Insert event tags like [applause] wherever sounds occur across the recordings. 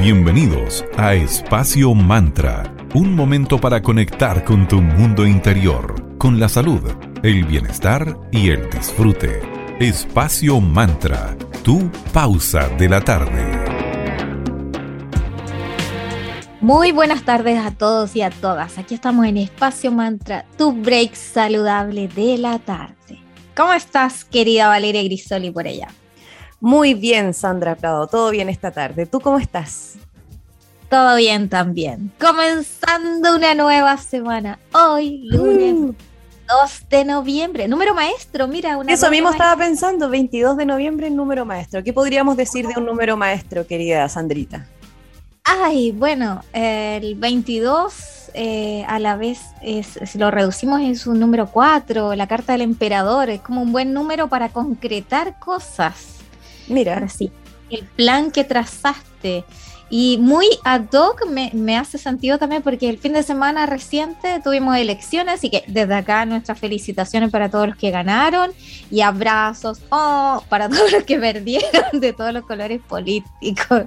Bienvenidos a Espacio Mantra, un momento para conectar con tu mundo interior, con la salud, el bienestar y el disfrute. Espacio Mantra, tu pausa de la tarde. Muy buenas tardes a todos y a todas. Aquí estamos en Espacio Mantra, tu break saludable de la tarde. ¿Cómo estás, querida Valeria Grisoli, por allá? Muy bien, Sandra Prado, todo bien esta tarde. ¿Tú cómo estás? Todo bien también. Comenzando una nueva semana. Hoy, lunes 2 uh. de noviembre. Número maestro, mira. Una Eso mismo estaba pensando, 22 de noviembre, número maestro. ¿Qué podríamos decir de un número maestro, querida Sandrita? Ay, bueno, el 22 eh, a la vez, es, si lo reducimos es un número 4, la carta del emperador, es como un buen número para concretar cosas. Mira. sí. El plan que trazaste. Y muy ad hoc me, me, hace sentido también porque el fin de semana reciente tuvimos elecciones, así que desde acá nuestras felicitaciones para todos los que ganaron y abrazos oh, para [laughs] todos los que perdieron de todos los colores políticos.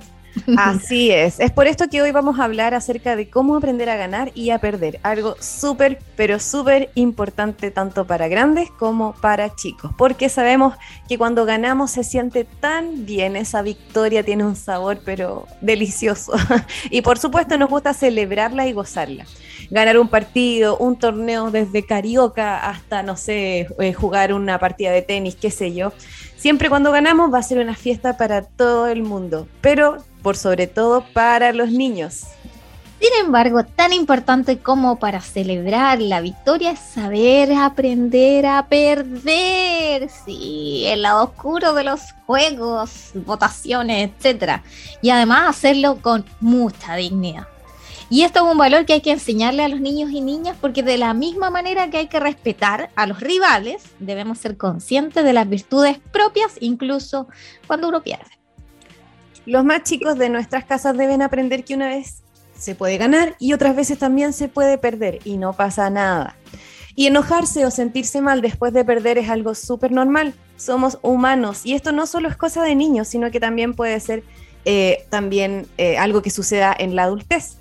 Así es. Es por esto que hoy vamos a hablar acerca de cómo aprender a ganar y a perder. Algo súper, pero súper importante tanto para grandes como para chicos. Porque sabemos que cuando ganamos se siente tan bien. Esa victoria tiene un sabor, pero delicioso. [laughs] y por supuesto nos gusta celebrarla y gozarla. Ganar un partido, un torneo desde carioca hasta, no sé, eh, jugar una partida de tenis, qué sé yo. Siempre cuando ganamos va a ser una fiesta para todo el mundo. Pero por sobre todo para los niños. Sin embargo, tan importante como para celebrar la victoria es saber aprender a perder. Sí, el lado oscuro de los juegos, votaciones, etc. Y además hacerlo con mucha dignidad. Y esto es un valor que hay que enseñarle a los niños y niñas porque de la misma manera que hay que respetar a los rivales, debemos ser conscientes de las virtudes propias incluso cuando uno pierde. Los más chicos de nuestras casas deben aprender que una vez se puede ganar y otras veces también se puede perder y no pasa nada. Y enojarse o sentirse mal después de perder es algo súper normal. Somos humanos y esto no solo es cosa de niños, sino que también puede ser eh, también eh, algo que suceda en la adultez.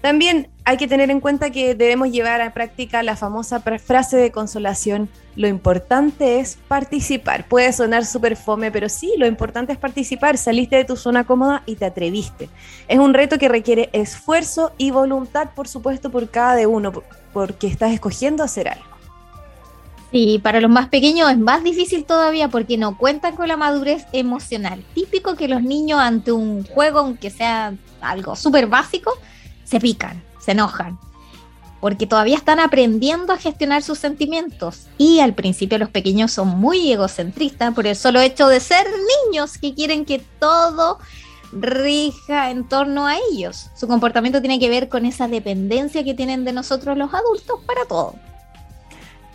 También hay que tener en cuenta que debemos llevar a práctica la famosa frase de consolación, lo importante es participar. Puede sonar súper fome, pero sí, lo importante es participar. Saliste de tu zona cómoda y te atreviste. Es un reto que requiere esfuerzo y voluntad, por supuesto, por cada de uno, porque estás escogiendo hacer algo. Sí, para los más pequeños es más difícil todavía porque no cuentan con la madurez emocional. Típico que los niños ante un juego, aunque sea algo súper básico, se pican, se enojan, porque todavía están aprendiendo a gestionar sus sentimientos. Y al principio los pequeños son muy egocentristas por el solo hecho de ser niños que quieren que todo rija en torno a ellos. Su comportamiento tiene que ver con esa dependencia que tienen de nosotros los adultos para todo.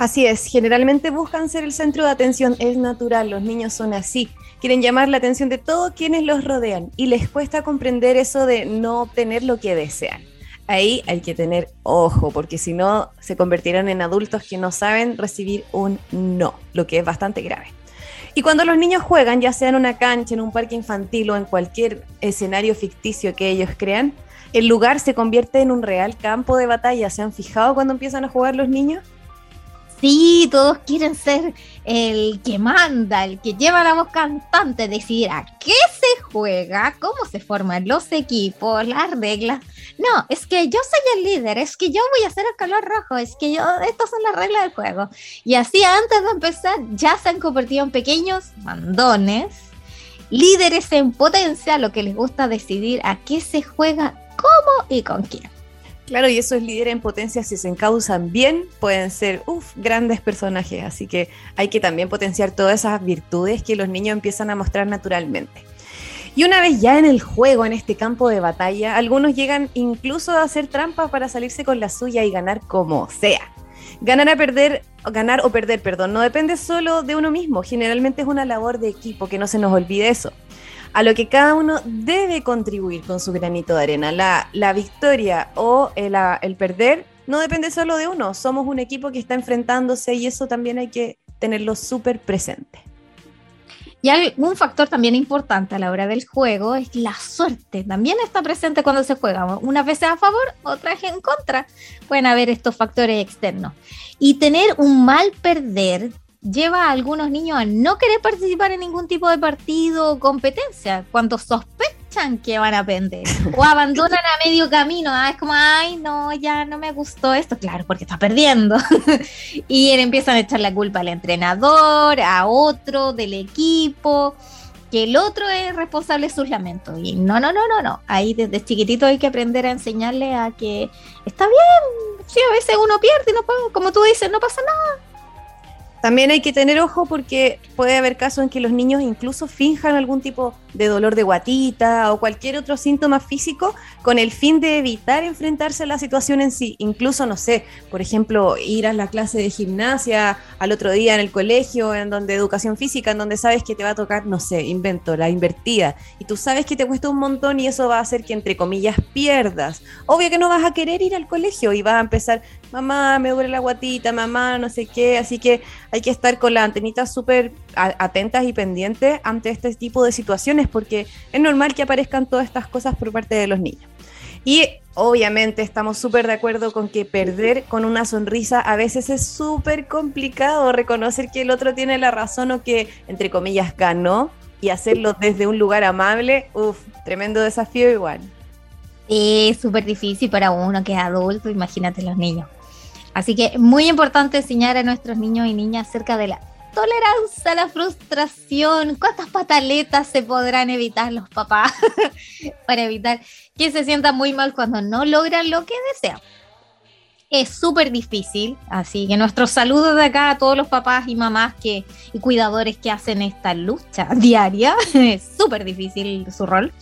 Así es, generalmente buscan ser el centro de atención, es natural, los niños son así, quieren llamar la atención de todos quienes los rodean y les cuesta comprender eso de no obtener lo que desean. Ahí hay que tener ojo, porque si no se convertirán en adultos que no saben recibir un no, lo que es bastante grave. Y cuando los niños juegan, ya sea en una cancha, en un parque infantil o en cualquier escenario ficticio que ellos crean, el lugar se convierte en un real campo de batalla. ¿Se han fijado cuando empiezan a jugar los niños? Sí, todos quieren ser el que manda, el que lleva la voz cantante, decidir a qué se juega, cómo se forman los equipos, las reglas. No, es que yo soy el líder, es que yo voy a hacer el color rojo, es que yo, estas son las reglas del juego. Y así antes de empezar ya se han convertido en pequeños mandones, líderes en potencia, lo que les gusta decidir a qué se juega, cómo y con quién. Claro, y esos líderes en potencia, si se encausan bien, pueden ser grandes personajes. Así que hay que también potenciar todas esas virtudes que los niños empiezan a mostrar naturalmente. Y una vez ya en el juego, en este campo de batalla, algunos llegan incluso a hacer trampas para salirse con la suya y ganar como sea. Ganar a perder, ganar o perder, perdón, no depende solo de uno mismo. Generalmente es una labor de equipo, que no se nos olvide eso a lo que cada uno debe contribuir con su granito de arena. La, victoria o el, el perder no depende solo de uno, somos un equipo que está enfrentándose y eso también hay que tenerlo súper presente. Y un factor también importante a la hora del juego es la suerte. También está presente cuando se juega. Unas veces a favor, otras en contra. Pueden haber estos factores externos. Y tener un mal perder lleva a algunos niños a no querer participar en ningún tipo de partido o competencia cuando sospechan que van a perder [laughs] o abandonan a medio camino. Ah, es como, ay, no, ya no me gustó esto. Claro, porque está perdiendo. [laughs] y empiezan a echar la culpa al entrenador, a otro del equipo que el otro es responsable de sus lamentos. Y no, no, no, no, no. Ahí desde chiquitito hay que aprender a enseñarle a que está bien. Si a veces uno pierde, no, como tú dices, no pasa nada también hay que tener ojo porque puede haber casos en que los niños incluso finjan algún tipo de dolor de guatita o cualquier otro síntoma físico con el fin de evitar enfrentarse a la situación en sí. Incluso, no sé, por ejemplo, ir a la clase de gimnasia al otro día en el colegio, en donde educación física, en donde sabes que te va a tocar, no sé, invento, la invertida. Y tú sabes que te cuesta un montón y eso va a hacer que, entre comillas, pierdas. Obvio que no vas a querer ir al colegio y vas a empezar, mamá, me duele la guatita, mamá, no sé qué. Así que hay que estar con las antenitas súper atentas y pendientes ante este tipo de situaciones porque es normal que aparezcan todas estas cosas por parte de los niños. Y obviamente estamos súper de acuerdo con que perder con una sonrisa a veces es súper complicado, reconocer que el otro tiene la razón o que, entre comillas, ganó y hacerlo desde un lugar amable, uff, tremendo desafío igual. Es súper difícil para uno que es adulto, imagínate los niños. Así que muy importante enseñar a nuestros niños y niñas acerca de la tolerancia la frustración, cuántas pataletas se podrán evitar los papás [laughs] para evitar que se sientan muy mal cuando no logran lo que desean. Es súper difícil, así que nuestros saludos de acá a todos los papás y mamás que, y cuidadores que hacen esta lucha [laughs] diaria. Es súper difícil su rol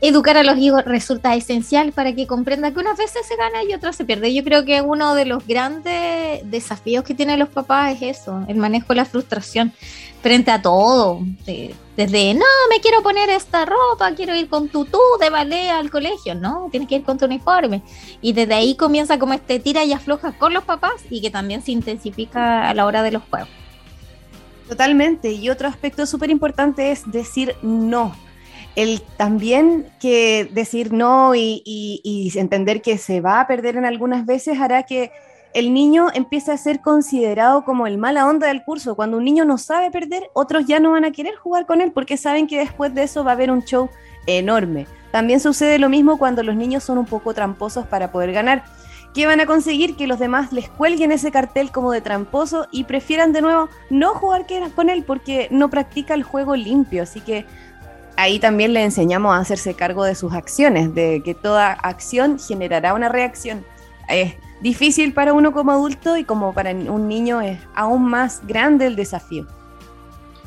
educar a los hijos resulta esencial para que comprenda que unas veces se gana y otras se pierde. Yo creo que uno de los grandes desafíos que tienen los papás es eso, el manejo de la frustración frente a todo. Desde, no, me quiero poner esta ropa, quiero ir con tutú de ballet al colegio. No, tienes que ir con tu uniforme. Y desde ahí comienza como este tira y afloja con los papás y que también se intensifica a la hora de los juegos. Totalmente. Y otro aspecto súper importante es decir no el también que decir no y, entender que se va a perder en algunas veces hará que el niño empiece a ser considerado como el mala onda del curso. Cuando un niño no sabe perder, otros ya no van a querer jugar con él porque saben que después de eso va a haber un show enorme. También sucede lo mismo cuando los niños son un poco tramposos para poder ganar. ¿Qué van a conseguir? Que los demás les cuelguen ese cartel como de tramposo y prefieran de nuevo no jugar con él porque no practica el juego limpio. Así que ahí también le enseñamos a hacerse cargo de sus acciones, de que toda acción generará una reacción. Es difícil para uno como adulto y como para un niño es aún más grande el desafío.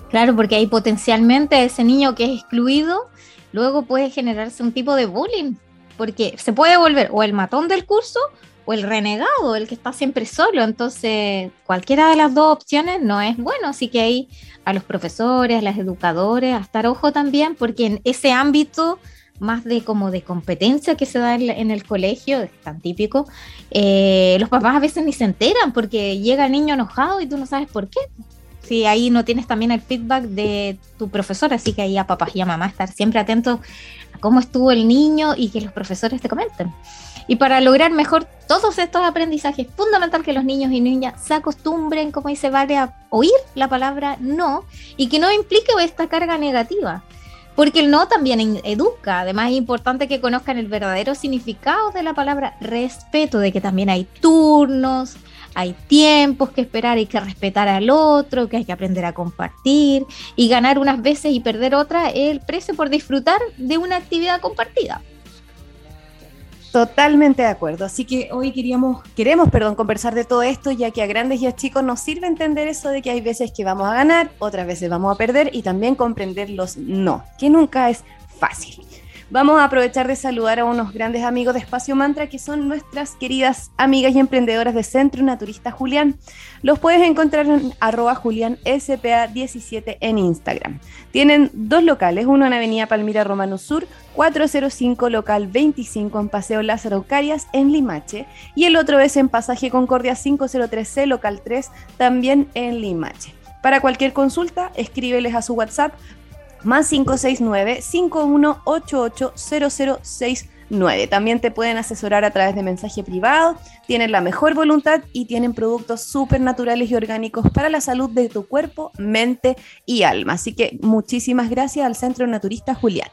Claro, porque ahí potencialmente ese niño que es excluido, luego puede generarse un tipo de bullying, porque se puede volver o el matón del curso o el renegado, el que está siempre solo. Entonces, cualquiera de las dos opciones no es bueno. Así que ahí a los profesores, a los educadores, a estar ojo también, porque en ese ámbito más de como de competencia que se da en, el colegio, es tan típico, eh, los papás a veces ni se enteran porque llega el niño enojado y tú no sabes por qué. Si ahí no tienes también el feedback de tu profesor, así que ahí a papás y a mamá estar siempre atentos a cómo estuvo el niño y que los profesores te comenten. Y para lograr mejor todos estos aprendizajes, es fundamental que los niños y niñas se acostumbren, como dice Vale, a oír la palabra no y que no implique esta carga negativa. Porque el no también educa. Además, es importante que conozcan el verdadero significado de la palabra respeto, de que también hay turnos, hay tiempos que esperar, hay que respetar al otro, que hay que aprender a compartir y ganar unas veces y perder otras el precio por disfrutar de una actividad compartida. Totalmente de acuerdo. Así que hoy queríamos, queremos, perdón, conversar de todo esto, ya que a grandes y a chicos nos sirve entender eso de que hay veces que vamos a ganar, otras veces vamos a perder y también comprender los no, que nunca es fácil. Vamos a aprovechar de saludar a unos grandes amigos de Espacio Mantra que son nuestras queridas amigas y emprendedoras de Centro Naturista Julián. Los puedes encontrar en arroba julianspa17 en Instagram. Tienen dos locales, uno en Avenida Palmira Romano Sur, 405 local 25 en Paseo Lázaro Carias en Limache y el otro es en Pasaje Concordia 503C local 3 también en Limache. Para cualquier consulta, escríbeles a su WhatsApp más 569 5188 0069. También te pueden asesorar a través de mensaje privado, tienen la mejor voluntad y tienen productos súper naturales y orgánicos para la salud de tu cuerpo, mente y alma. Así que muchísimas gracias al Centro Naturista Julián.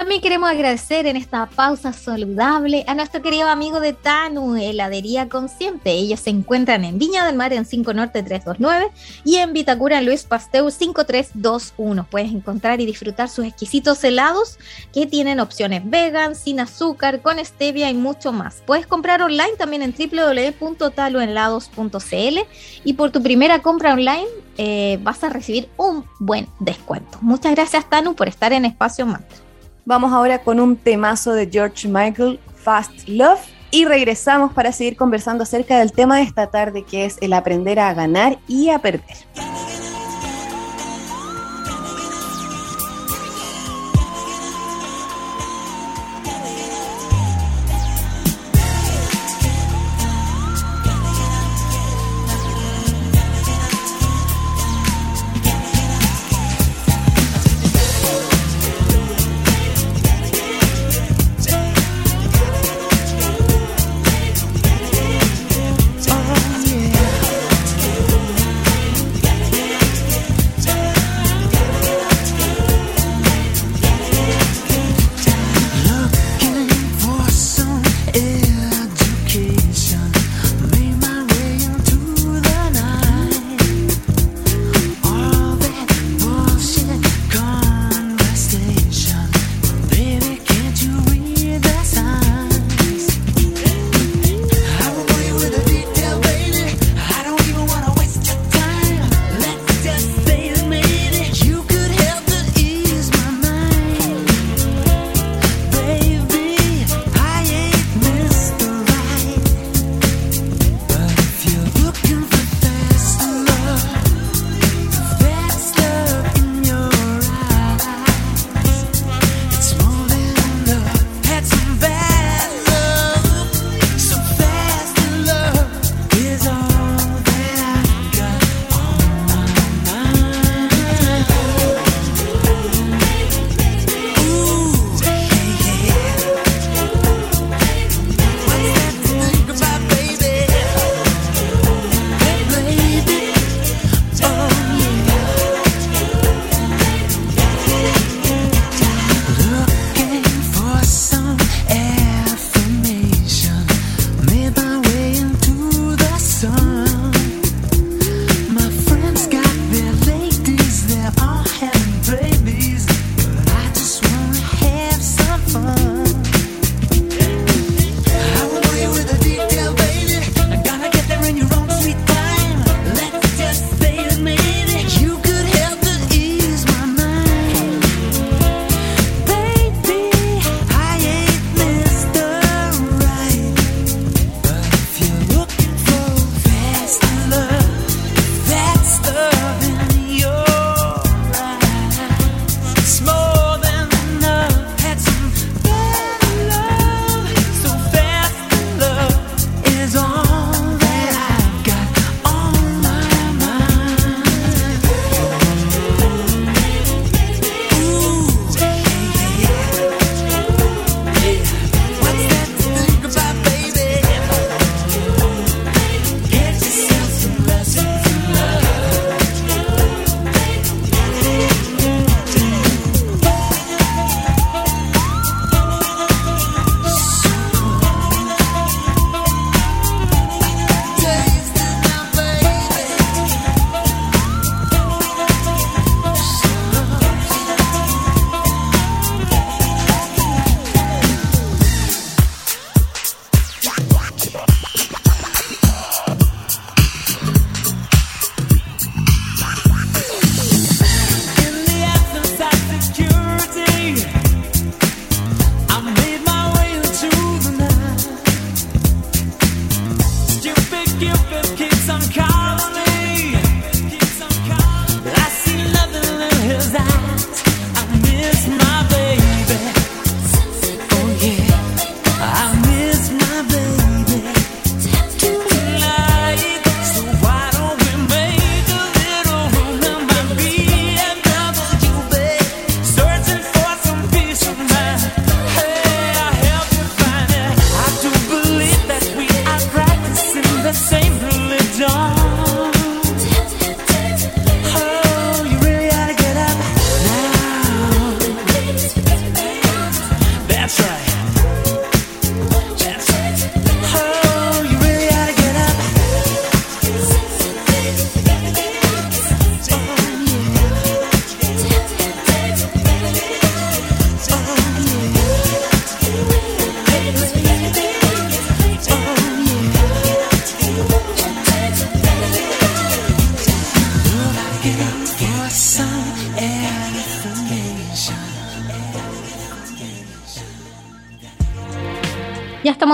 También queremos agradecer en esta pausa saludable a nuestro querido amigo de Tanu, Heladería Consciente. Ellos se encuentran en Viña del Mar en 5 Norte 329 y en Vitacura Luis Pasteur 5321. Puedes encontrar y disfrutar sus exquisitos helados que tienen opciones vegan, sin azúcar, con stevia y mucho más. Puedes comprar online también en www.taluenlados.cl y por tu primera compra online eh, vas a recibir un buen descuento. Muchas gracias Tanu por estar en Espacio Mantra. Vamos ahora con un temazo de George Michael, Fast Love, y regresamos para seguir conversando acerca del tema de esta tarde que es el aprender a ganar y a perder.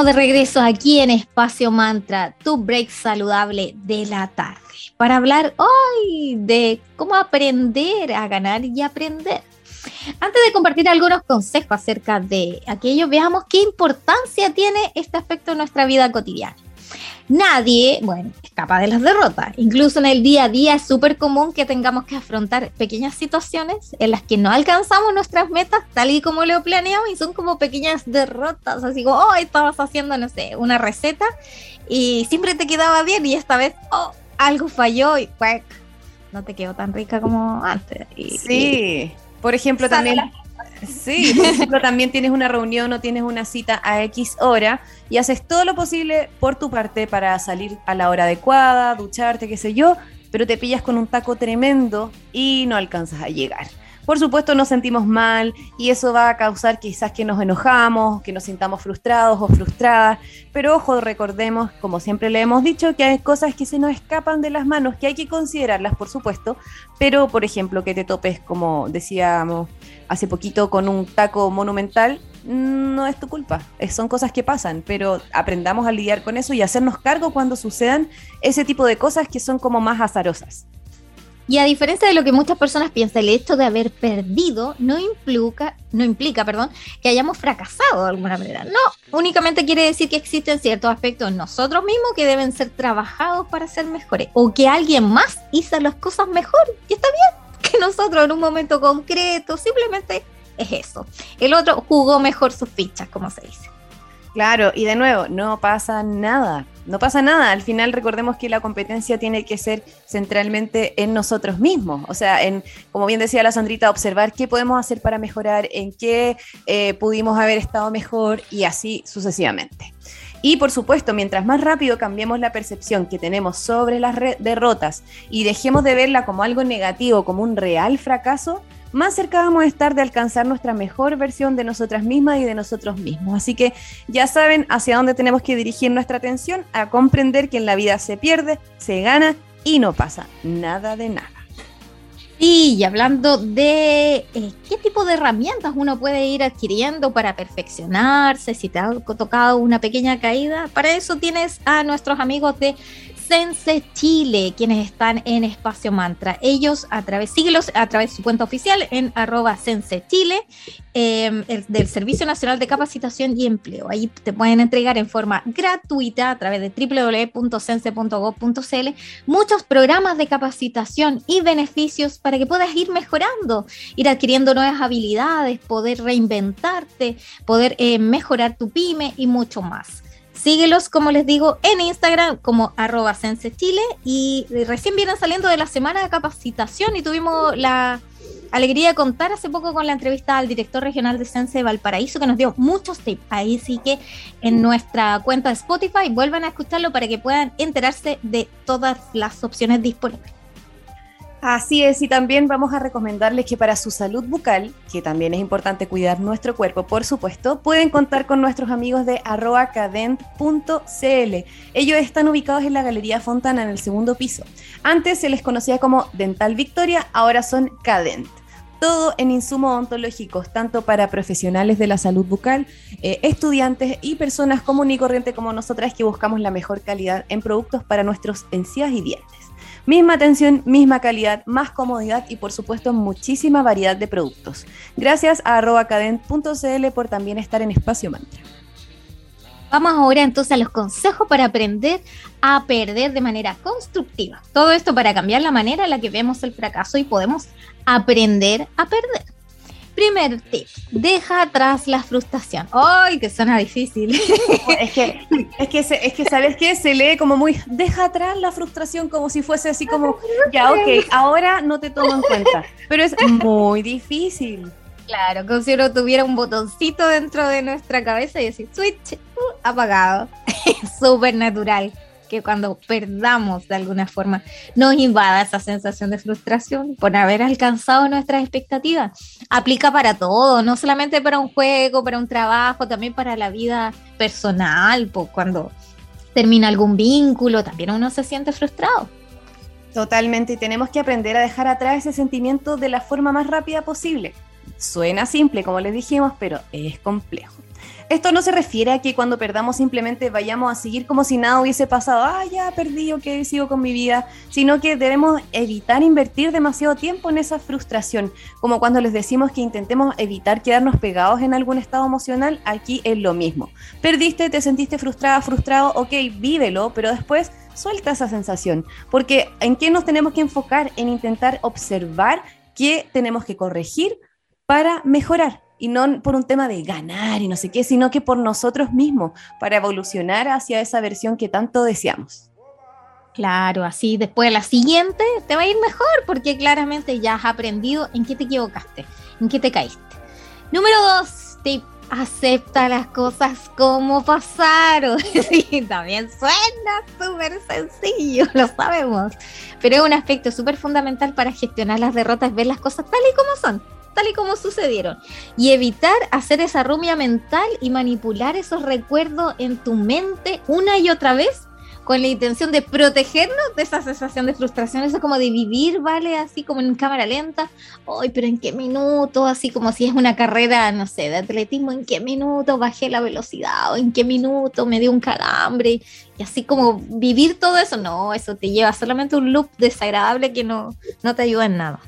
De regreso aquí en Espacio Mantra, tu break saludable de la tarde, para hablar hoy de cómo aprender a ganar y aprender. Antes de compartir algunos consejos acerca de aquello, veamos qué importancia tiene este aspecto en nuestra vida cotidiana. Nadie, bueno, escapa de las derrotas. Incluso en el día a día es súper común que tengamos que afrontar pequeñas situaciones en las que no alcanzamos nuestras metas tal y como lo planeamos y son como pequeñas derrotas, así como, oh, estabas haciendo, no sé, una receta y siempre te quedaba bien y esta vez, oh, algo falló y pues, no te quedó tan rica como antes. sí, por ejemplo, también... Sí, por ejemplo, también tienes una reunión o tienes una cita a X hora y haces todo lo posible por tu parte para salir a la hora adecuada, ducharte, qué sé yo, pero te pillas con un taco tremendo y no alcanzas a llegar. Por supuesto nos sentimos mal y eso va a causar quizás que nos enojamos, que nos sintamos frustrados o frustradas, pero ojo, recordemos, como siempre le hemos dicho, que hay cosas que se nos escapan de las manos, que hay que considerarlas, por supuesto, pero por ejemplo que te topes, como decíamos hace poquito, con un taco monumental, no es tu culpa, son cosas que pasan, pero aprendamos a lidiar con eso y hacernos cargo cuando sucedan ese tipo de cosas que son como más azarosas. Y a diferencia de lo que muchas personas piensan, el hecho de haber perdido no implica, no implica perdón, que hayamos fracasado de alguna manera. No, únicamente quiere decir que existen ciertos aspectos en nosotros mismos que deben ser trabajados para ser mejores. O que alguien más hizo las cosas mejor. Y está bien que nosotros en un momento concreto, simplemente es eso. El otro jugó mejor sus fichas, como se dice. Claro, y de nuevo, no pasa nada, no pasa nada. Al final recordemos que la competencia tiene que ser centralmente en nosotros mismos. O sea, en, como bien decía la Sandrita, observar qué podemos hacer para mejorar, en qué eh, pudimos haber estado mejor y así sucesivamente. Y por supuesto, mientras más rápido cambiemos la percepción que tenemos sobre las derrotas y dejemos de verla como algo negativo, como un real fracaso, más cerca vamos a estar de alcanzar nuestra mejor versión de nosotras mismas y de nosotros mismos. Así que ya saben hacia dónde tenemos que dirigir nuestra atención, a comprender que en la vida se pierde, se gana y no pasa nada de nada. y hablando de eh, qué tipo de herramientas uno puede ir adquiriendo para perfeccionarse, si te ha tocado una pequeña caída, para eso tienes a nuestros amigos de Sense Chile, quienes están en Espacio Mantra. Ellos a través, síguelos a través de su cuenta oficial en arroba Sense Chile, em, del Servicio Nacional de Capacitación y Empleo. Ahí te pueden entregar en forma gratuita a través de www.sense.gov.cl muchos programas de capacitación y beneficios para que puedas ir mejorando, ir adquiriendo nuevas habilidades, poder reinventarte, poder eh, mejorar tu pyme y mucho más. Síguelos, como les digo, en Instagram como arroba Sense Chile y recién vienen saliendo de la semana de capacitación y tuvimos la alegría de contar hace poco con la entrevista al director regional de Sense de Valparaíso que nos dio muchos tips. Ahí sí que en nuestra cuenta de Spotify vuelvan a escucharlo para que puedan enterarse de todas las opciones disponibles. Así es, y también vamos a recomendarles que para su salud bucal, que también es importante cuidar nuestro cuerpo, por supuesto, pueden contar con nuestros amigos de arroacadent.cl. Ellos están ubicados en la Galería Fontana, en el segundo piso. Antes se les conocía como Dental Victoria, ahora son Cadent todo en insumos odontológicos, tanto para profesionales de la salud bucal, eh, estudiantes y personas común y corriente como nosotras que buscamos la mejor calidad en productos para nuestros encías y dientes. Misma atención, misma calidad, más comodidad y por supuesto muchísima variedad de productos. Gracias a arrobacadent.cl por también estar en Espacio Mantra. Vamos ahora entonces a los consejos para aprender a perder de manera constructiva. Todo esto para cambiar la manera en la que vemos el fracaso y podemos aprender a perder. Primer tip, deja atrás la frustración. ¡Ay, que suena difícil! [laughs] Es que, es que, es que, ¿sabes qué? Se lee como muy, deja atrás la frustración como si fuese así como, [laughs] ya, ok, ahora no te tomo en cuenta. Pero es muy difícil. Claro, como si uno tuviera un botoncito dentro de nuestra cabeza y decir, switch, uh, apagado. [laughs] Súper natural que cuando perdamos de alguna forma nos invada esa sensación de frustración por haber alcanzado nuestras expectativas. Aplica para todo, no solamente para un juego, para un trabajo, también para la vida personal, pues cuando termina algún vínculo, también uno se siente frustrado. Totalmente, y tenemos que aprender a dejar atrás ese sentimiento de la forma más rápida posible. Suena simple, como les dijimos, pero es complejo. Esto no se refiere a que cuando perdamos simplemente vayamos a seguir como si nada hubiese pasado, ah, ya perdí, ok, sigo con mi vida, sino que debemos evitar invertir demasiado tiempo en esa frustración, como cuando les decimos que intentemos evitar quedarnos pegados en algún estado emocional, aquí es lo mismo. Perdiste, te sentiste frustrada, frustrado, ok, vívelo, pero después suelta esa sensación, porque ¿en qué nos tenemos que enfocar? En intentar observar qué tenemos que corregir para mejorar y no por un tema de ganar y no sé qué, sino que por nosotros mismos, para evolucionar hacia esa versión que tanto deseamos. Claro, así después de la siguiente te va a ir mejor porque claramente ya has aprendido en qué te equivocaste, en qué te caíste. Número dos, te acepta las cosas como pasaron. [laughs] también suena súper sencillo, lo sabemos, pero es un aspecto súper fundamental para gestionar las derrotas, ver las cosas tal y como son tal y como sucedieron. Y evitar hacer esa rumia mental y manipular esos recuerdos en tu mente una y otra vez con la intención de protegernos de esa sensación de frustración, eso como de vivir, ¿vale? Así como en cámara lenta, ay, pero ¿en qué minuto? Así como si es una carrera, no sé, de atletismo, ¿en qué minuto bajé la velocidad? ¿O en qué minuto me dio un calambre? Y así como vivir todo eso, no, eso te lleva solamente un loop desagradable que no, no te ayuda en nada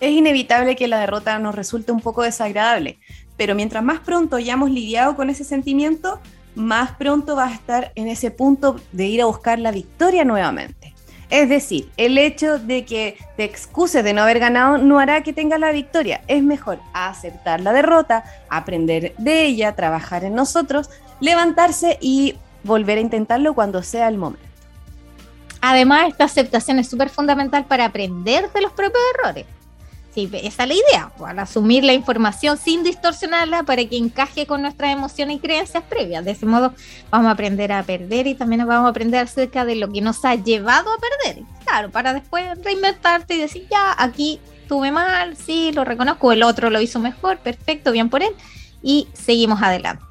es inevitable que la derrota nos resulte un poco desagradable, pero mientras más pronto hayamos lidiado con ese sentimiento, más pronto vas a estar en ese punto de ir a buscar la victoria nuevamente. Es decir, el hecho de que te excuses de no haber ganado no hará que tengas la victoria. Es mejor aceptar la derrota, aprender de ella, trabajar en nosotros, levantarse y volver a intentarlo cuando sea el momento. Además, esta aceptación es súper fundamental para aprender de los propios errores. Sí, esa es la idea, al asumir la información sin distorsionarla para que encaje con nuestras emociones y creencias previas. De ese modo vamos a aprender a perder y también vamos a aprender acerca de lo que nos ha llevado a perder. Claro, para después reinventarte y decir, ya, aquí tuve mal, sí, lo reconozco, el otro lo hizo mejor, perfecto, bien por él, y seguimos adelante.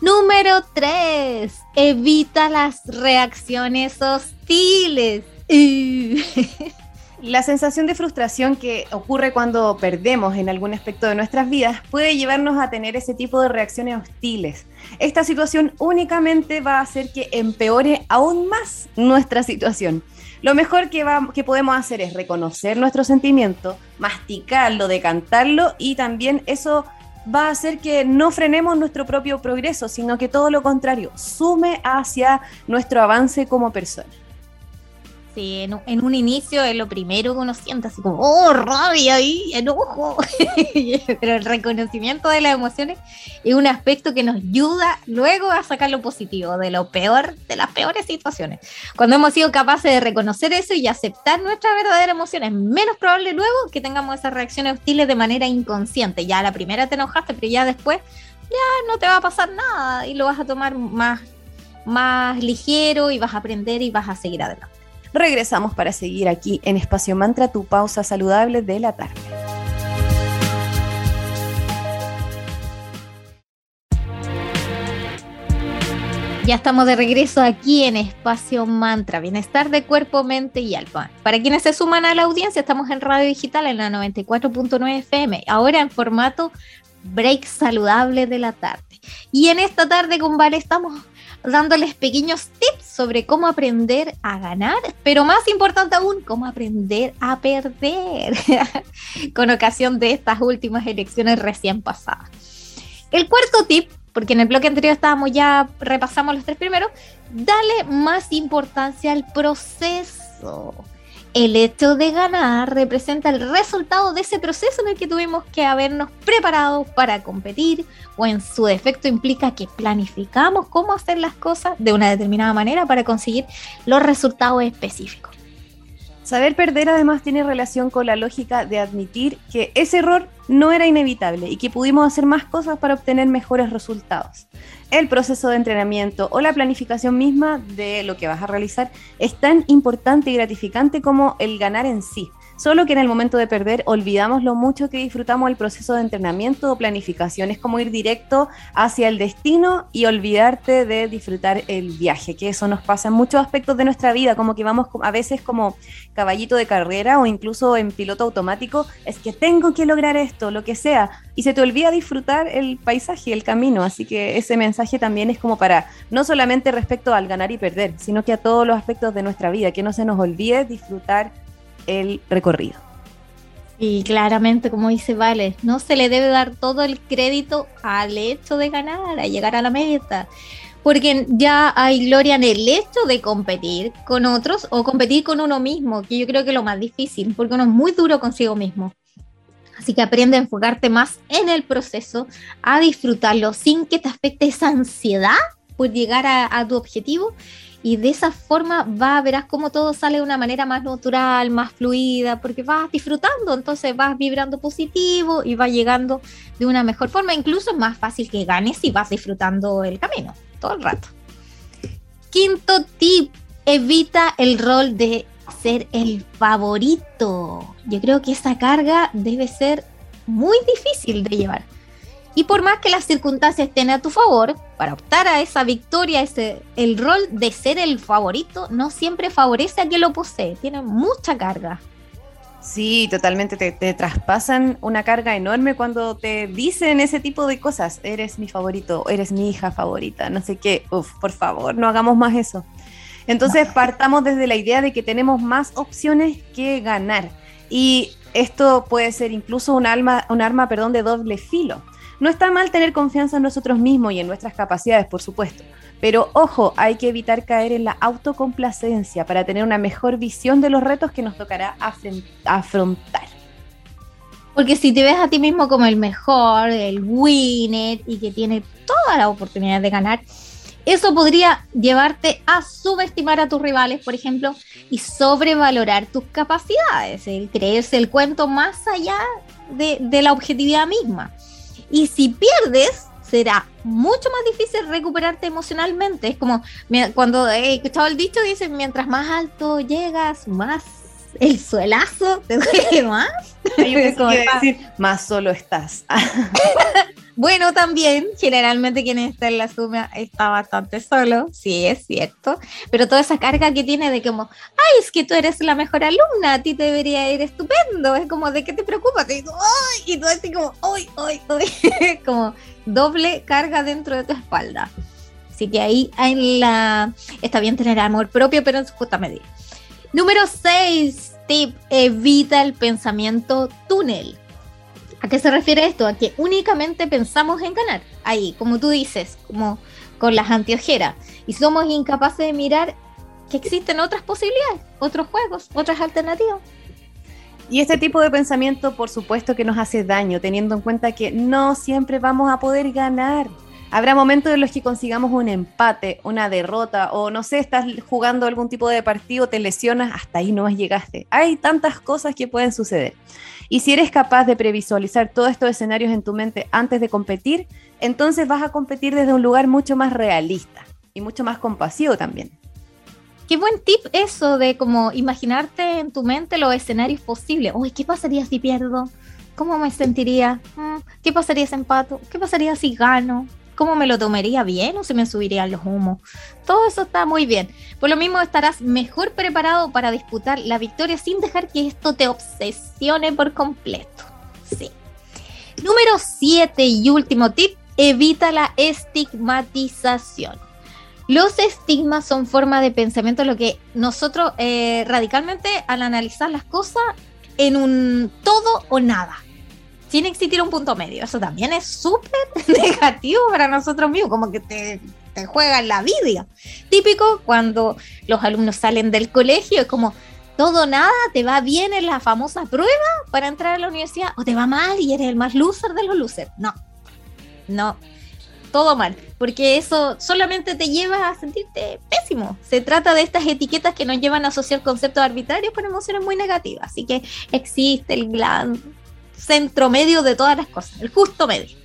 Número 3. Evita las reacciones hostiles. [laughs] La sensación de frustración que ocurre cuando perdemos en algún aspecto de nuestras vidas puede llevarnos a tener ese tipo de reacciones hostiles. Esta situación únicamente va a hacer que empeore aún más nuestra situación. Lo mejor que, que podemos hacer es reconocer nuestro sentimiento, masticarlo, decantarlo y también eso va a hacer que no frenemos nuestro propio progreso, sino que todo lo contrario, sume hacia nuestro avance como persona. Sí, en, un inicio es lo primero que uno siente, así como, oh, rabia y enojo. [laughs] Pero el reconocimiento de las emociones es un aspecto que nos ayuda luego a sacar lo positivo de lo peor, de las peores situaciones. Cuando hemos sido capaces de reconocer eso y aceptar nuestra verdadera emoción, es menos probable luego que tengamos esas reacciones hostiles de manera inconsciente. Ya la primera te enojaste, pero ya después ya no te va a pasar nada y lo vas a tomar más, más ligero y vas a aprender y vas a seguir adelante. Regresamos para seguir aquí en Espacio Mantra, tu pausa saludable de la tarde. Ya estamos de regreso aquí en Espacio Mantra, bienestar de cuerpo, mente y alma. Para quienes se suman a la audiencia, estamos en radio digital en la 94.9 FM, ahora en formato break saludable de la tarde. Y en esta tarde con Vale estamos dándoles pequeños tips sobre cómo aprender a ganar, pero más importante aún, cómo aprender a perder [laughs] con ocasión de estas últimas elecciones recién pasadas. El cuarto tip, porque en el bloque anterior estábamos ya, repasamos los tres primeros, dale más importancia al proceso el hecho de ganar representa el resultado de ese proceso en el que tuvimos que habernos preparado para competir o en su defecto implica que planificamos cómo hacer las cosas de una determinada manera para conseguir los resultados específicos. Saber perder además tiene relación con la lógica de admitir que ese error no era inevitable y que pudimos hacer más cosas para obtener mejores resultados. El proceso de entrenamiento o la planificación misma de lo que vas a realizar es tan importante y gratificante como el ganar en sí. Solo que en el momento de perder olvidamos lo mucho que disfrutamos el proceso de entrenamiento o planificación. Es como ir directo hacia el destino y olvidarte de disfrutar el viaje, que eso nos pasa en muchos aspectos de nuestra vida, como que vamos a veces como caballito de carrera o incluso en piloto automático, es que tengo que lograr esto, lo que sea, y se te olvida disfrutar el paisaje, el camino. Así que ese mensaje también es como para, no solamente respecto al ganar y perder, sino que a todos los aspectos de nuestra vida, que no se nos olvide disfrutar el recorrido. Y claramente, como dice Vale, no se le debe dar todo el crédito al hecho de ganar, a llegar a la meta. Porque ya hay gloria en el hecho de competir con otros o competir con uno mismo, que yo creo que es lo más difícil, porque uno es muy duro consigo mismo. Así que aprende a enfocarte más en el proceso, a disfrutarlo sin que te afecte esa ansiedad por llegar a, a tu objetivo y de esa forma va, verás cómo todo sale de una manera más natural, más fluida, porque vas disfrutando, entonces vas vibrando positivo y va llegando de una mejor forma. Incluso es más fácil que ganes si vas disfrutando el camino todo el rato. Quinto tip, evita el rol de ser el favorito. Yo creo que esa carga debe ser muy difícil de llevar. Y por más que las circunstancias estén a tu favor, para optar a esa victoria, ese, el rol de ser el favorito no siempre favorece a quien lo posee, tiene mucha carga. Sí, totalmente, te, traspasan una carga enorme cuando te dicen ese tipo de cosas, eres mi favorito, eres mi hija favorita, no sé qué, Uf, por favor, no hagamos más eso. Entonces partamos desde la idea de que tenemos más opciones que ganar. Y esto puede ser incluso un, alma, un arma perdón, de doble filo no está mal tener confianza en nosotros mismos y en nuestras capacidades, por supuesto. Pero ojo, hay que evitar caer en la autocomplacencia para tener una mejor visión de los retos que nos tocará afrontar. Porque si te ves a ti mismo como el mejor, el winner y que tiene toda la oportunidad de ganar, eso podría llevarte a subestimar a tus rivales, por ejemplo, y sobrevalorar tus capacidades, el creerse el cuento más allá de, de la objetividad misma. Y si pierdes, será mucho más difícil recuperarte emocionalmente. Es como cuando he escuchado el dicho, dicen, mientras más alto llegas, más el suelazo te duele más. [laughs] decir, más solo estás. [laughs] bueno, también, generalmente quien está en la suma está bastante solo, sí, es cierto, pero toda esa carga que tiene de como, ay, es que tú eres la mejor alumna, a ti te debería ir estupendo, es como, ¿de qué te preocupas? Y, y tú así como, ay, ay, ay, [laughs] como doble carga dentro de tu espalda. Así que ahí en la... está bien tener amor propio, pero en su justa medida. Número 6, tip, evita el pensamiento túnel. ¿A qué se refiere esto? A que únicamente pensamos en ganar. Ahí, como tú dices, como con las antiojeras. Y somos incapaces de mirar que existen otras posibilidades, otros juegos, otras alternativas. Y este tipo de pensamiento, por supuesto, que nos hace daño, teniendo en cuenta que no siempre vamos a poder ganar. Habrá momentos en los que consigamos un empate, una derrota, o no sé, estás jugando algún tipo de partido, te lesionas, hasta ahí no llegaste. Hay tantas cosas que pueden suceder. Y si eres capaz de previsualizar todos estos escenarios en tu mente antes de competir, entonces vas a competir desde un lugar mucho más realista y mucho más compasivo también. Qué buen tip eso de como imaginarte en tu mente los escenarios posibles. Uy, ¿qué pasaría si pierdo? ¿Cómo me sentiría? Mm, ¿Qué pasaría si empato? ¿Qué pasaría si gano? Cómo me lo tomaría bien o se me subirían los humos. Todo eso está muy bien. Por lo mismo estarás mejor preparado para disputar la victoria sin dejar que esto te obsesione por completo. Sí. Número 7 y último tip, evita la estigmatización. Los estigmas son formas de pensamiento, lo que nosotros eh, radicalmente al analizar las cosas en un todo o nada sin existir un punto medio. Eso también es súper [laughs] negativo para nosotros mismos, como que te, te juegan la vida. Típico cuando los alumnos salen del colegio, es como todo nada, te va bien en la famosa prueba para entrar a la universidad, o te va mal y eres el más loser de los losers. No, no, todo mal, porque eso solamente te lleva a sentirte pésimo. Se trata de estas etiquetas que nos llevan a asociar conceptos arbitrarios con emociones muy negativas. Así que existe el gran centro medio de todas las cosas, el justo medio.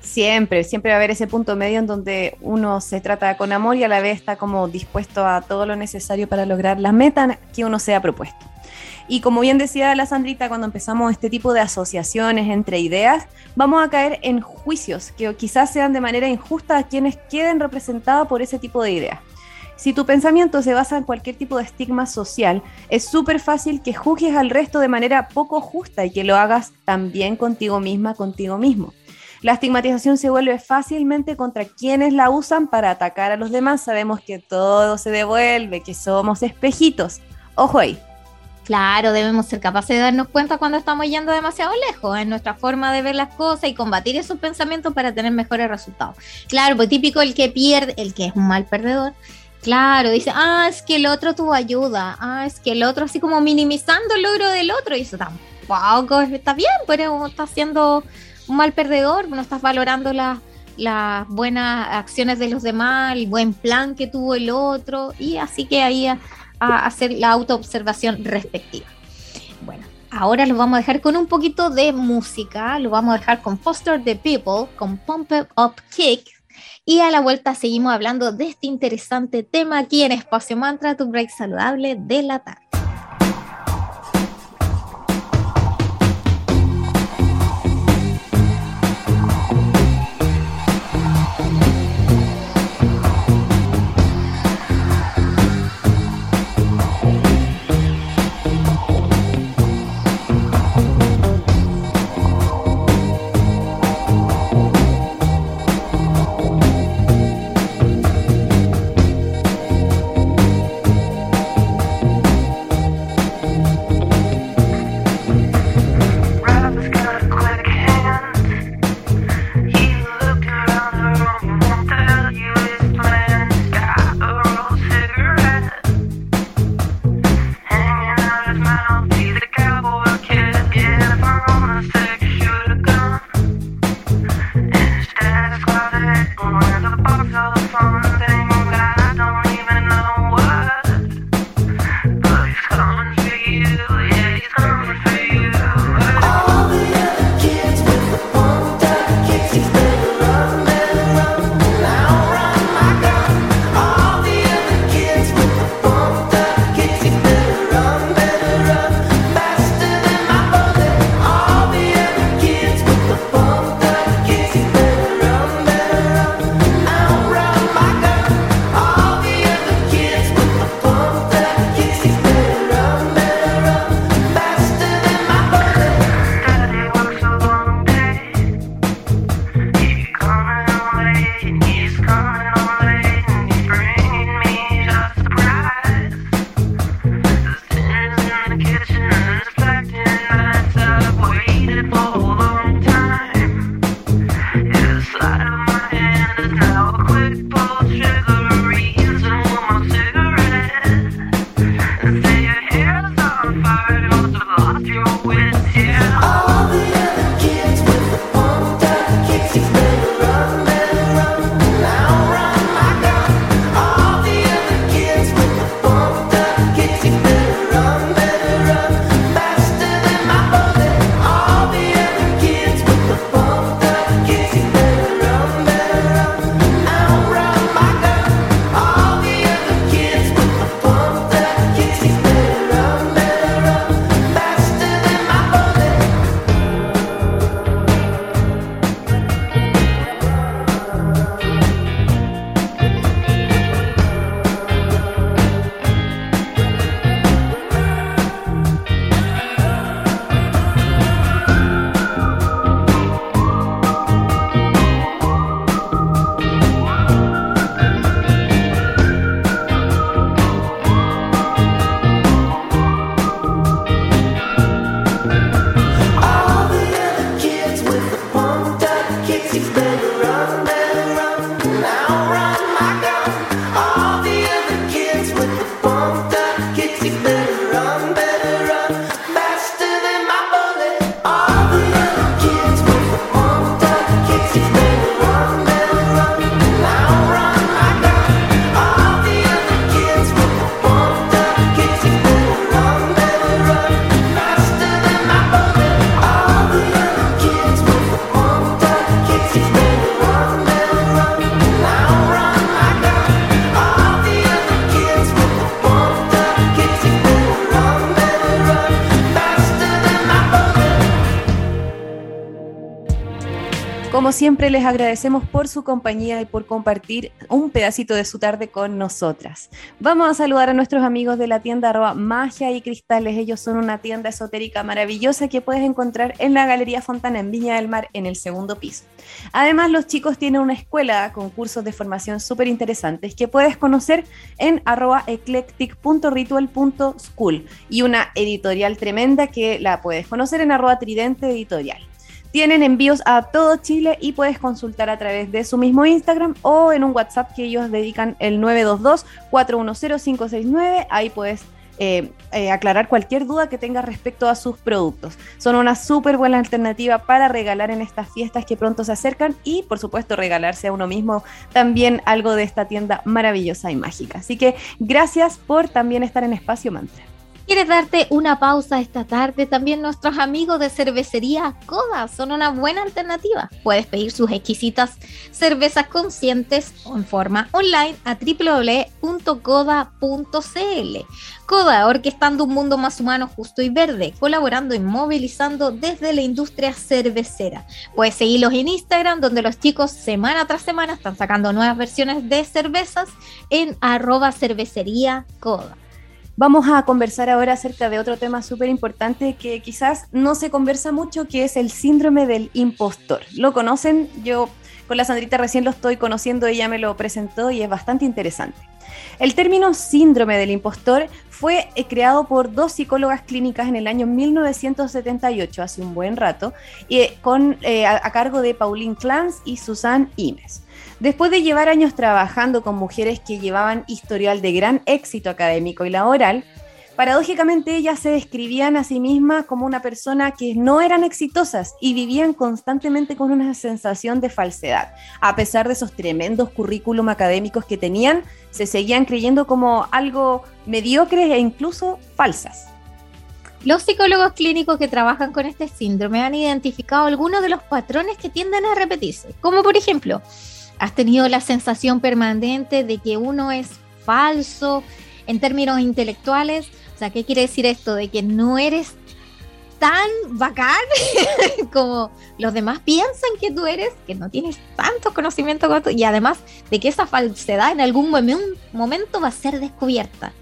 Siempre, siempre va a haber ese punto medio en donde uno se trata con amor y a la vez está como dispuesto a todo lo necesario para lograr la meta que uno se ha propuesto. Y como bien decía la Sandrita, cuando empezamos este tipo de asociaciones entre ideas, vamos a caer en juicios que quizás sean de manera injusta a quienes queden representados por ese tipo de ideas. Si tu pensamiento se basa en cualquier tipo de estigma social, es súper fácil que juzgues al resto de manera poco justa y que lo hagas también contigo misma, contigo mismo. La estigmatización se vuelve fácilmente contra quienes la usan para atacar a los demás. Sabemos que todo se devuelve, que somos espejitos. Ojo ahí. Claro, debemos ser capaces de darnos cuenta cuando estamos yendo demasiado lejos en nuestra forma de ver las cosas y combatir esos pensamientos para tener mejores resultados. Claro, pues típico el que pierde, el que es un mal perdedor. Claro, dice, ah, es que el otro tuvo ayuda, ah, es que el otro, así como minimizando el logro del otro, y eso tampoco está bien, pero está haciendo un mal perdedor, no estás valorando las buenas acciones de los demás, el buen plan que tuvo el otro, y así que ahí a, hacer la autoobservación respectiva. Bueno, ahora lo vamos a dejar con un poquito de música, lo vamos a dejar con Foster the People, con Pump Up Kick, y a la vuelta seguimos hablando de este interesante tema aquí en Espacio Mantra, tu break saludable de la tarde. Siempre, les agradecemos por su compañía y por compartir un pedacito de su tarde con nosotras. Vamos a saludar a nuestros amigos de la tienda arroba Magia y Cristales. Ellos son una tienda esotérica maravillosa que puedes encontrar en la Galería Fontana en Viña del Mar en el segundo piso. Además, los chicos tienen una escuela con cursos de formación súper interesantes que puedes conocer en arroba eclectic.ritual.school y una editorial tremenda que la puedes conocer en arroba tridente editorial. Tienen envíos a todo Chile y puedes consultar a través de su mismo Instagram o en un WhatsApp que ellos dedican el 922-410-569. Ahí puedes eh, eh, aclarar cualquier duda que tengas respecto a sus productos. Son una súper buena alternativa para regalar en estas fiestas que pronto se acercan y por supuesto regalarse a uno mismo también algo de esta tienda maravillosa y mágica. Así que gracias por también estar en Espacio Mantra. ¿Quieres darte una pausa esta tarde? También nuestros amigos de cervecería Coda son una buena alternativa. Puedes pedir sus exquisitas cervezas conscientes en forma online a www.coda.cl. Coda, orquestando un mundo más humano, justo y verde, colaborando y movilizando desde la industria cervecera. Puedes seguirlos en Instagram, donde los chicos semana tras semana están sacando nuevas versiones de cervezas en arroba cervecería. Vamos a conversar ahora acerca de otro tema súper importante que quizás no se conversa mucho, que es el síndrome del impostor. ¿Lo conocen? Yo con la Sandrita recién lo estoy conociendo, ella me lo presentó y es bastante interesante. El término síndrome del impostor fue eh, creado por dos psicólogas clínicas en el año 1978, hace un buen rato, y, eh, con, eh, a, cargo de Pauline Clance y Susan Imes. Después de llevar años trabajando con mujeres que llevaban historial de gran éxito académico y laboral, paradójicamente ellas se describían a sí mismas como una persona que no eran exitosas y vivían constantemente con una sensación de falsedad. A pesar de esos tremendos currículum académicos que tenían, se seguían creyendo como algo mediocres e incluso falsas. Los psicólogos clínicos que trabajan con este síndrome han identificado algunos de los patrones que tienden a repetirse, como por ejemplo, has tenido la sensación permanente de que uno es falso en términos intelectuales. O sea, ¿qué quiere decir esto? De que no eres tan bacán [laughs] como los demás piensan que tú eres, que no tienes tanto conocimiento como tú, y además de que esa falsedad en algún momento va a ser descubierta.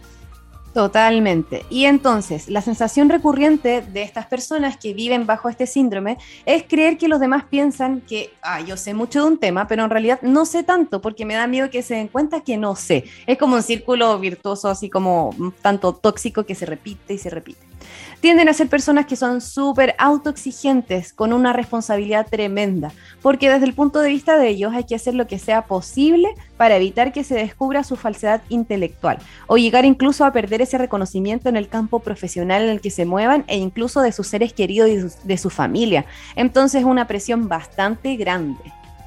Totalmente. Y entonces, la sensación recurrente de estas personas que viven bajo este síndrome es creer que los demás piensan que, ah, yo sé mucho de un tema, pero en realidad no sé tanto porque me da miedo que se den cuenta que no sé. Es como un círculo virtuoso, así como tanto tóxico que se repite y se repite tienden a ser personas que son súper autoexigentes, con una responsabilidad tremenda, porque desde el punto de vista de ellos hay que hacer lo que sea posible para evitar que se descubra su falsedad intelectual o llegar incluso a perder ese reconocimiento en el campo profesional en el que se muevan e incluso de sus seres queridos y de su familia. Entonces una presión bastante grande.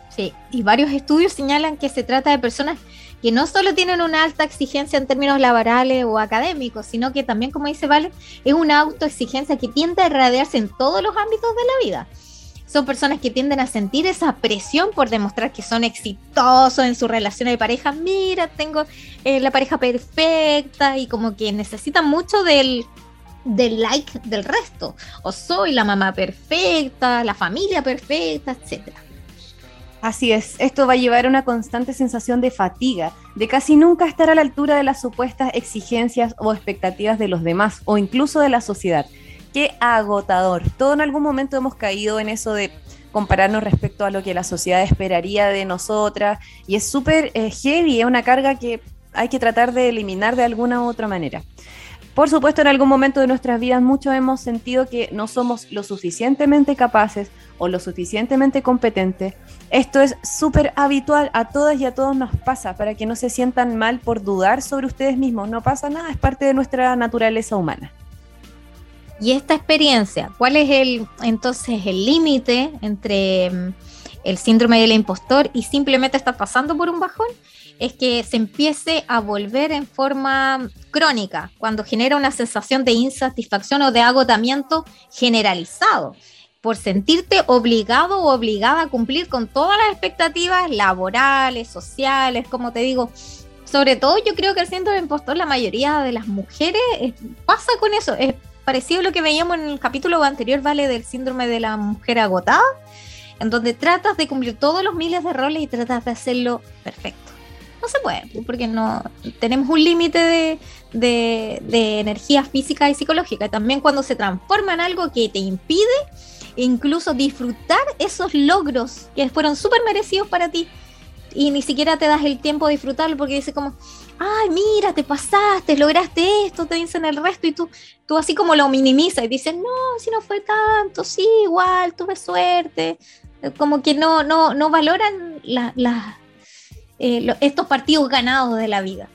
Sí, y varios estudios señalan que se trata de personas que no solo tienen una alta exigencia en términos laborales o académicos, sino que también, como dice Vale, es una autoexigencia que tiende a irradiarse en todos los ámbitos de la vida. Son personas que tienden a sentir esa presión por demostrar que son exitosos en su relación de pareja. Mira, tengo eh, la pareja perfecta y como que necesitan mucho del, del like del resto. O soy la mamá perfecta, la familia perfecta, etcétera. Así es, esto va a llevar a una constante sensación de fatiga, de casi nunca estar a la altura de las supuestas exigencias o expectativas de los demás o incluso de la sociedad. Qué agotador. Todo en algún momento hemos caído en eso de compararnos respecto a lo que la sociedad esperaría de nosotras y es súper eh, heavy, es una carga que hay que tratar de eliminar de alguna u otra manera. Por supuesto, en algún momento de nuestras vidas muchos hemos sentido que no somos lo suficientemente capaces o lo suficientemente competentes. Esto es súper habitual, a todas y a todos nos pasa, para que no se sientan mal por dudar sobre ustedes mismos. No pasa nada, es parte de nuestra naturaleza humana. Y esta experiencia, ¿cuál es el entonces el límite entre mm, el síndrome del impostor y simplemente estar pasando por un bajón? Es que se empiece a volver en forma crónica, cuando genera una sensación de insatisfacción o de agotamiento generalizado, por sentirte obligado o obligada a cumplir con todas las expectativas laborales, sociales, como te digo. Sobre todo yo creo que el síndrome de impostor, la mayoría de las mujeres eh, pasa con eso. Es parecido a lo que veíamos en el capítulo anterior, ¿vale? Del síndrome de la mujer agotada en donde tratas de cumplir todos los miles de roles y tratas de hacerlo perfecto. No se puede, porque no tenemos un límite de, de, energía física y psicológica. También cuando se transforma en algo que te impide incluso disfrutar esos logros que fueron súper merecidos para ti y ni siquiera te das el tiempo de disfrutarlo porque dice como, ay, mira, te pasaste, lograste esto, te dicen el resto y tú, tú así como lo minimizas y dices, no, si no fue tanto, sí, igual, tuve suerte. Como que no, no, no valoran eh, estos partidos ganados de la vida.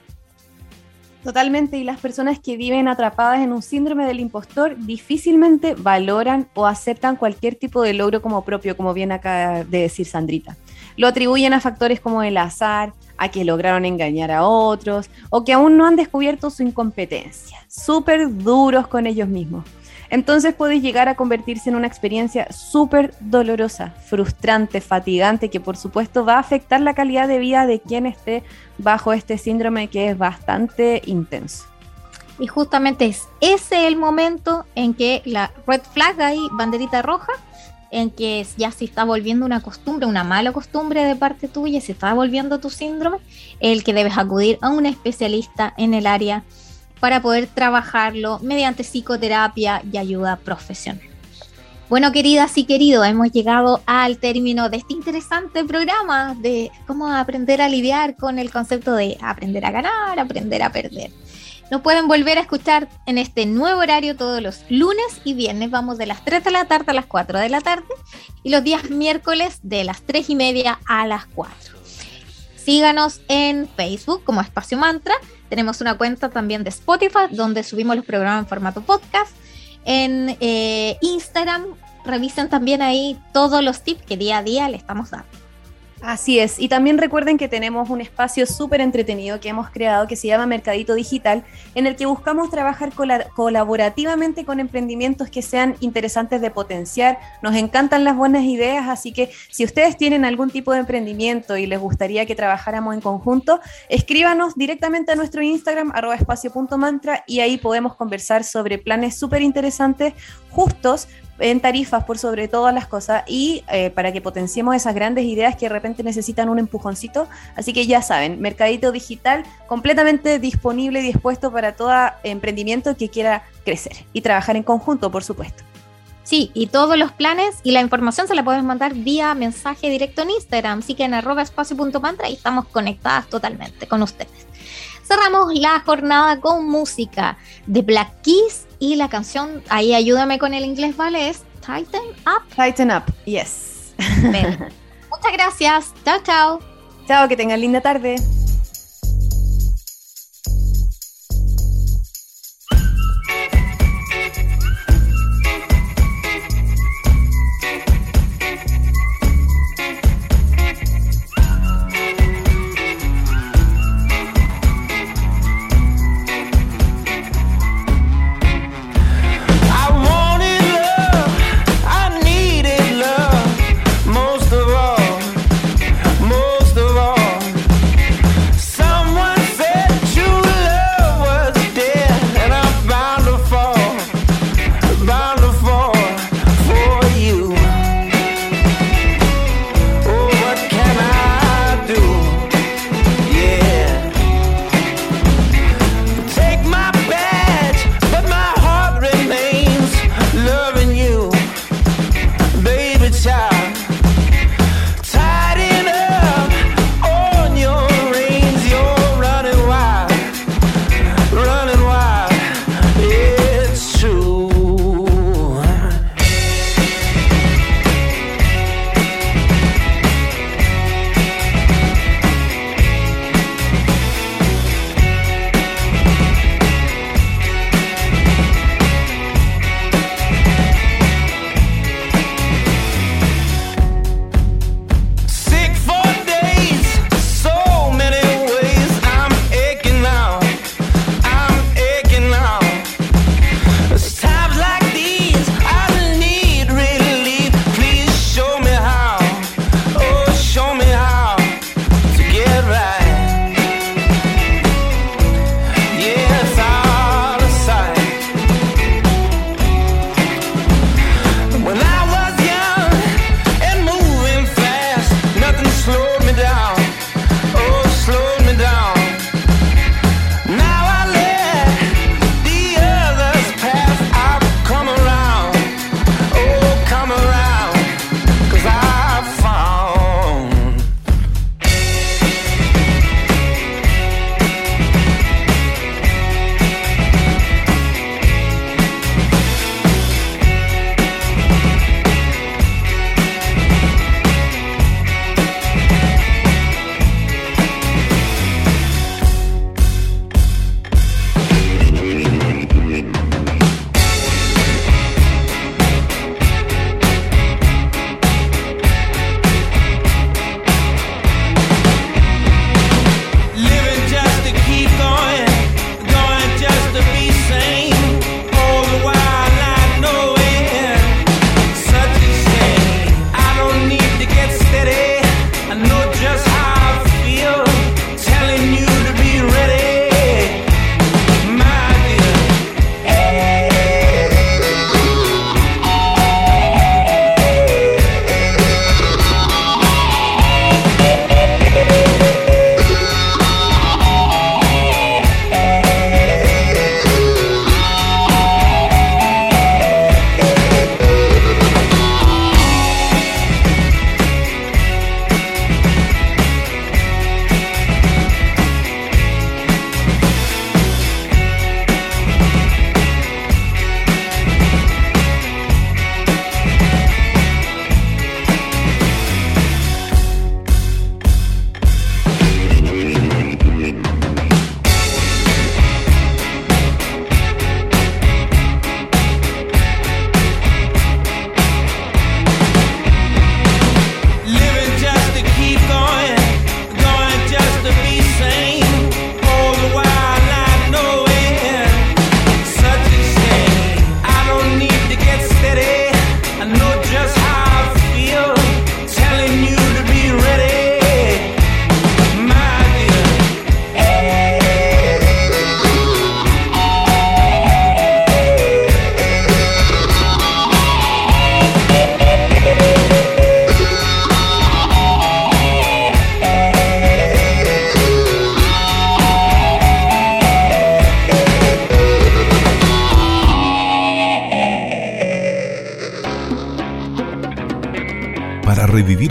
Totalmente, y las personas que viven atrapadas en un síndrome del impostor difícilmente valoran o aceptan cualquier tipo de logro como propio, como bien acaba de decir Sandrita. Lo atribuyen a factores como el azar, a que lograron engañar a otros o que aún no han descubierto su incompetencia. Súper duros con ellos mismos. Entonces puede llegar a convertirse en una experiencia súper dolorosa, frustrante, fatigante, que por supuesto va a afectar la calidad de vida de quien esté bajo este síndrome que es bastante intenso. Y justamente es ese el momento en que la red flag ahí, banderita roja, en que ya se está volviendo una costumbre, una mala costumbre de parte tuya, se está volviendo tu síndrome, el que debes acudir a un especialista en el área para poder trabajarlo mediante psicoterapia y ayuda profesional. Bueno, queridas y queridos, hemos llegado al término de este interesante programa de cómo aprender a lidiar con el concepto de aprender a ganar, aprender a perder. Nos pueden volver a escuchar en este nuevo horario todos los lunes y viernes. Vamos de las 3 de la tarde a las 4 de la tarde y los días miércoles de las 3 y media a las 4. Síganos en Facebook como Espacio Mantra tenemos una cuenta también de Spotify donde subimos los programas en formato podcast. En eh, Instagram revisen también ahí todos los tips que día a día le estamos dando. Así es, y también recuerden que tenemos un espacio súper entretenido que hemos creado que se llama Mercadito Digital, en el que buscamos trabajar colaborativamente con emprendimientos que sean interesantes de potenciar. Nos encantan las buenas ideas, así que si ustedes tienen algún tipo de emprendimiento y les gustaría que trabajáramos en conjunto, escríbanos directamente a nuestro Instagram, arroba espacio.mantra, y ahí podemos conversar sobre planes súper interesantes, justos, en tarifas por sobre todas las cosas y eh, para que potenciemos esas grandes ideas que de repente necesitan un empujoncito. Así que ya saben, Mercadito Digital completamente disponible y dispuesto para todo emprendimiento que quiera crecer y trabajar en conjunto, por supuesto. Sí, y todos los planes y la información se la pueden mandar vía mensaje directo en Instagram, así que en arroba espacio.mantra y estamos conectadas totalmente con ustedes. Cerramos la jornada con música de Black Keys y la canción, ahí ayúdame con el inglés, ¿vale? Es Tighten Up. Tighten Up, yes. [laughs] Muchas gracias. Chao, chao. Chao, que tengan linda tarde.